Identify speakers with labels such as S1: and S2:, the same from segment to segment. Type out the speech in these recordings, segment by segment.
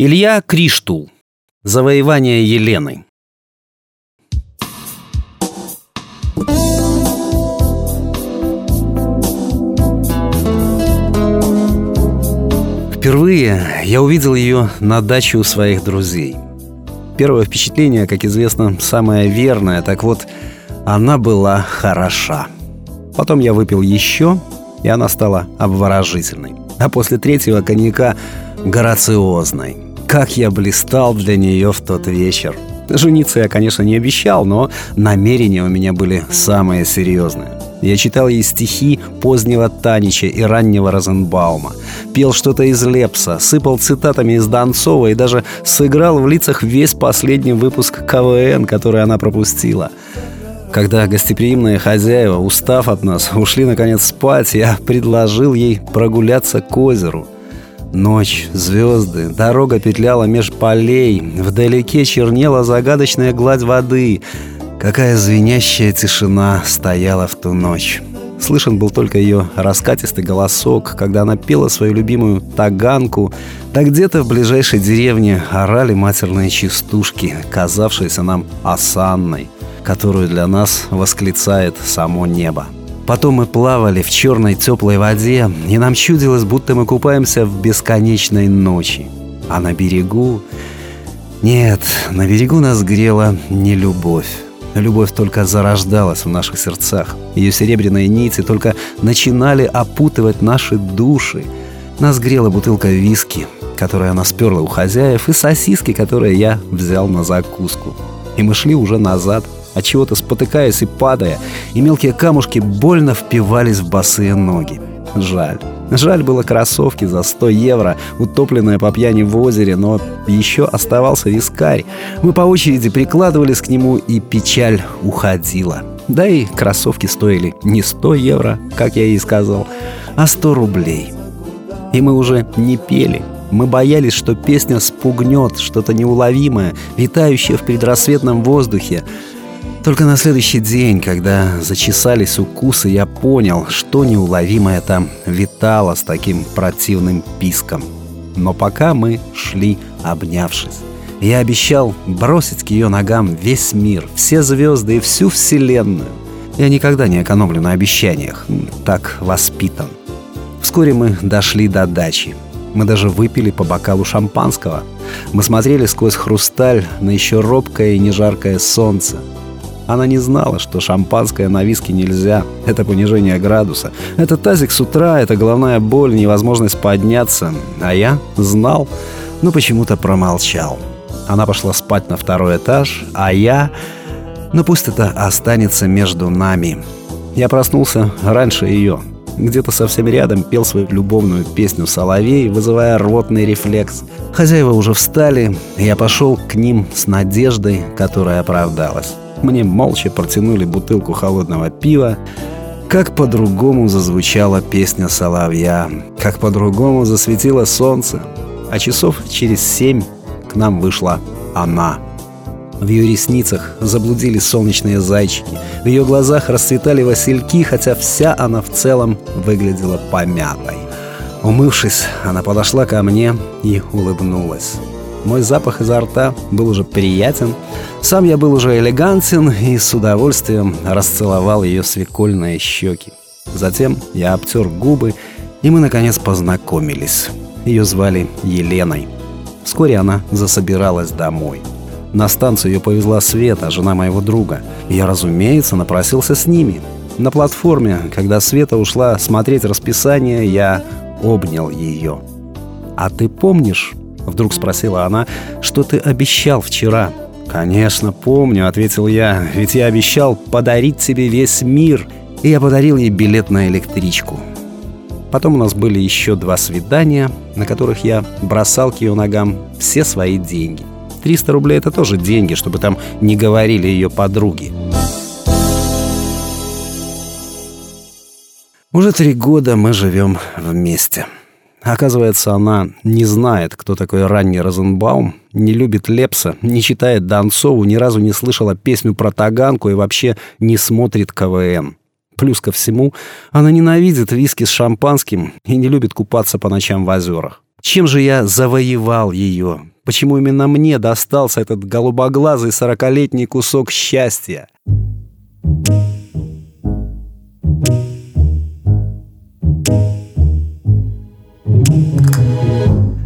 S1: Илья Криштул. Завоевание Елены. Впервые я увидел ее на даче у своих друзей. Первое впечатление, как известно, самое верное. Так вот, она была хороша. Потом я выпил еще, и она стала обворожительной. А после третьего коньяка – грациозной. Как я блистал для нее в тот вечер. Жениться я, конечно, не обещал, но намерения у меня были самые серьезные. Я читал ей стихи позднего Танича и раннего Розенбаума, пел что-то из Лепса, сыпал цитатами из Донцова и даже сыграл в лицах весь последний выпуск КВН, который она пропустила. Когда гостеприимные хозяева, устав от нас, ушли наконец спать, я предложил ей прогуляться к озеру – Ночь, звезды, дорога петляла меж полей, вдалеке чернела загадочная гладь воды. Какая звенящая тишина стояла в ту ночь. Слышен был только ее раскатистый голосок, когда она пела свою любимую таганку, да где-то в ближайшей деревне орали матерные частушки, казавшиеся нам осанной, которую для нас восклицает само небо. Потом мы плавали в черной теплой воде, и нам чудилось, будто мы купаемся в бесконечной ночи. А на берегу... Нет, на берегу нас грела не любовь. Любовь только зарождалась в наших сердцах. Ее серебряные нити только начинали опутывать наши души. Нас грела бутылка виски, которую она сперла у хозяев, и сосиски, которые я взял на закуску. И мы шли уже назад – от чего-то спотыкаясь и падая, и мелкие камушки больно впивались в босые ноги. Жаль. Жаль было кроссовки за 100 евро, утопленные по пьяни в озере, но еще оставался вискарь. Мы по очереди прикладывались к нему, и печаль уходила. Да и кроссовки стоили не 100 евро, как я ей сказал, а 100 рублей. И мы уже не пели. Мы боялись, что песня спугнет что-то неуловимое, витающее в предрассветном воздухе. Только на следующий день, когда зачесались укусы, я понял, что неуловимое там витало с таким противным писком. Но пока мы шли, обнявшись, я обещал бросить к ее ногам весь мир, все звезды и всю вселенную. Я никогда не экономлю на обещаниях, так воспитан. Вскоре мы дошли до дачи. Мы даже выпили по бокалу шампанского. Мы смотрели сквозь хрусталь на еще робкое и нежаркое солнце — она не знала, что шампанское на виске нельзя. Это понижение градуса. Это тазик с утра, это головная боль, невозможность подняться. А я знал, но почему-то промолчал. Она пошла спать на второй этаж, а я... Ну пусть это останется между нами. Я проснулся раньше ее. Где-то совсем рядом пел свою любовную песню «Соловей», вызывая ротный рефлекс. Хозяева уже встали, я пошел к ним с надеждой, которая оправдалась. Мне молча протянули бутылку холодного пива. Как по-другому зазвучала песня соловья, как по-другому засветило солнце. А часов через семь к нам вышла она. В ее ресницах заблудились солнечные зайчики. В ее глазах расцветали васильки, хотя вся она в целом выглядела помятой. Умывшись, она подошла ко мне и улыбнулась. Мой запах изо рта был уже приятен. Сам я был уже элегантен и с удовольствием расцеловал ее свекольные щеки. Затем я обтер губы, и мы, наконец, познакомились. Ее звали Еленой. Вскоре она засобиралась домой. На станцию ее повезла Света, жена моего друга. Я, разумеется, напросился с ними. На платформе, когда Света ушла смотреть расписание, я обнял ее. «А ты помнишь, Вдруг спросила она, что ты обещал вчера. «Конечно, помню», — ответил я, — «ведь я обещал подарить тебе весь мир». И я подарил ей билет на электричку. Потом у нас были еще два свидания, на которых я бросал к ее ногам все свои деньги. 300 рублей — это тоже деньги, чтобы там не говорили ее подруги. Уже три года мы живем вместе. Оказывается, она не знает, кто такой ранний Розенбаум, не любит Лепса, не читает Донцову, ни разу не слышала песню про Таганку и вообще не смотрит КВН. Плюс ко всему, она ненавидит виски с шампанским и не любит купаться по ночам в озерах. Чем же я завоевал ее? Почему именно мне достался этот голубоглазый сорокалетний кусок счастья?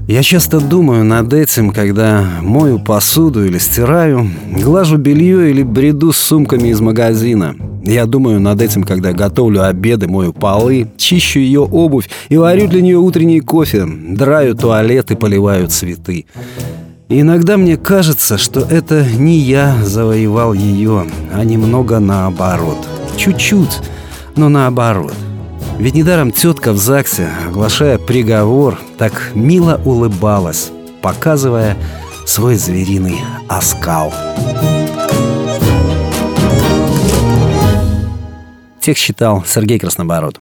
S1: Я часто думаю над этим, когда мою посуду или стираю, глажу белье или бреду с сумками из магазина. Я думаю над этим, когда готовлю обеды, мою полы, чищу ее обувь и варю для нее утренний кофе, драю туалет и поливаю цветы. И иногда мне кажется, что это не я завоевал ее, а немного наоборот. Чуть-чуть, но наоборот. Ведь недаром тетка в ЗАГСе, оглашая приговор, так мило улыбалась, показывая свой звериный оскал. Тех считал Сергей Краснобород.